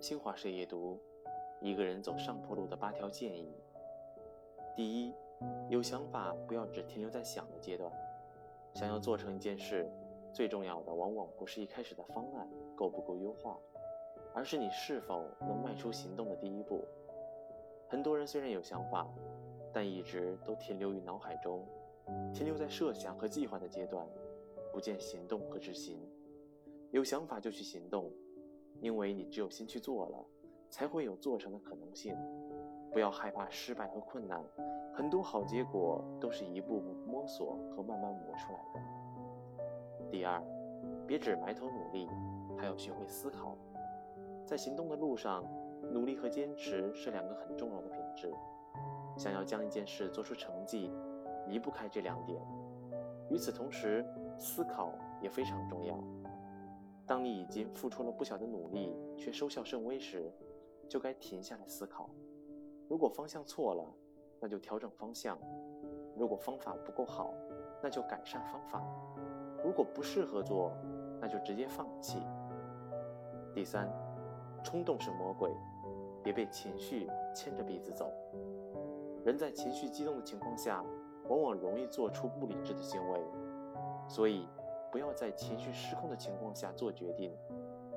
新华社夜读：一个人走上坡路的八条建议。第一，有想法不要只停留在想的阶段。想要做成一件事，最重要的往往不是一开始的方案够不够优化，而是你是否能迈出行动的第一步。很多人虽然有想法，但一直都停留于脑海中，停留在设想和计划的阶段，不见行动和执行。有想法就去行动。因为你只有先去做了，才会有做成的可能性。不要害怕失败和困难，很多好结果都是一步步摸索和慢慢磨出来的。第二，别只埋头努力，还要学会思考。在行动的路上，努力和坚持是两个很重要的品质。想要将一件事做出成绩，离不开这两点。与此同时，思考也非常重要。当你已经付出了不小的努力，却收效甚微时，就该停下来思考。如果方向错了，那就调整方向；如果方法不够好，那就改善方法；如果不适合做，那就直接放弃。第三，冲动是魔鬼，别被情绪牵着鼻子走。人在情绪激动的情况下，往往容易做出不理智的行为，所以。不要在情绪失控的情况下做决定，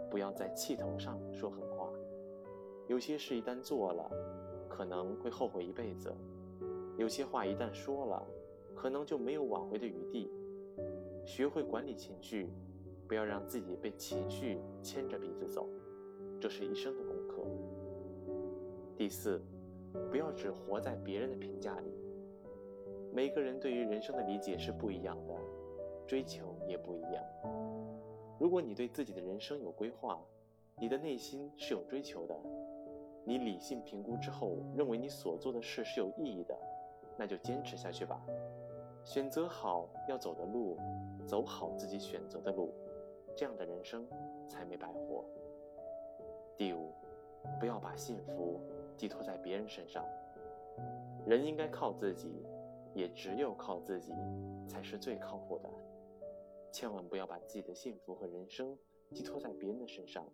不要在气头上说狠话。有些事一旦做了，可能会后悔一辈子；有些话一旦说了，可能就没有挽回的余地。学会管理情绪，不要让自己被情绪牵着鼻子走，这是一生的功课。第四，不要只活在别人的评价里。每个人对于人生的理解是不一样的。追求也不一样。如果你对自己的人生有规划，你的内心是有追求的，你理性评估之后认为你所做的事是有意义的，那就坚持下去吧。选择好要走的路，走好自己选择的路，这样的人生才没白活。第五，不要把幸福寄托在别人身上。人应该靠自己，也只有靠自己才是最靠谱的。千万不要把自己的幸福和人生寄托在别人的身上。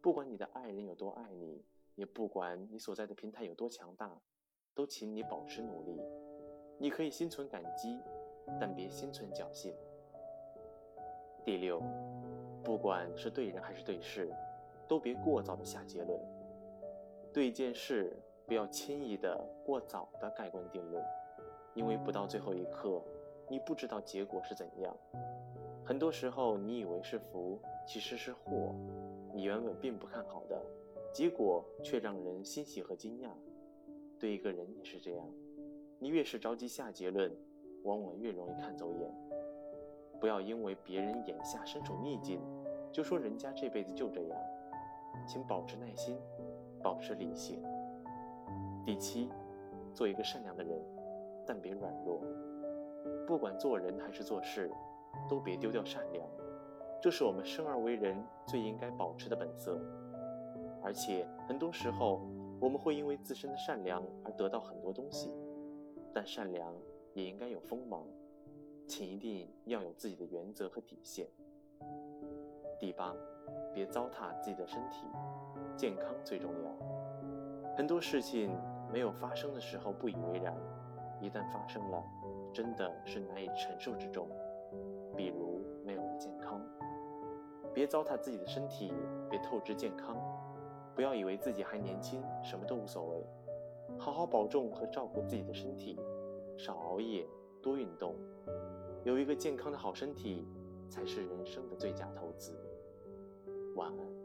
不管你的爱人有多爱你，也不管你所在的平台有多强大，都请你保持努力。你可以心存感激，但别心存侥幸。第六，不管是对人还是对事，都别过早的下结论。对一件事，不要轻易的过早的盖棺定论，因为不到最后一刻，你不知道结果是怎样。很多时候，你以为是福，其实是祸。你原本并不看好的，结果却让人欣喜和惊讶。对一个人也是这样，你越是着急下结论，往往越容易看走眼。不要因为别人眼下身处逆境，就说人家这辈子就这样。请保持耐心，保持理性。第七，做一个善良的人，但别软弱。不管做人还是做事。都别丢掉善良，这是我们生而为人最应该保持的本色。而且很多时候，我们会因为自身的善良而得到很多东西，但善良也应该有锋芒，请一定要有自己的原则和底线。第八，别糟蹋自己的身体，健康最重要。很多事情没有发生的时候不以为然，一旦发生了，真的是难以承受之重。比如没有了健康，别糟蹋自己的身体，别透支健康，不要以为自己还年轻，什么都无所谓。好好保重和照顾自己的身体，少熬夜，多运动，有一个健康的好身体，才是人生的最佳投资。晚安。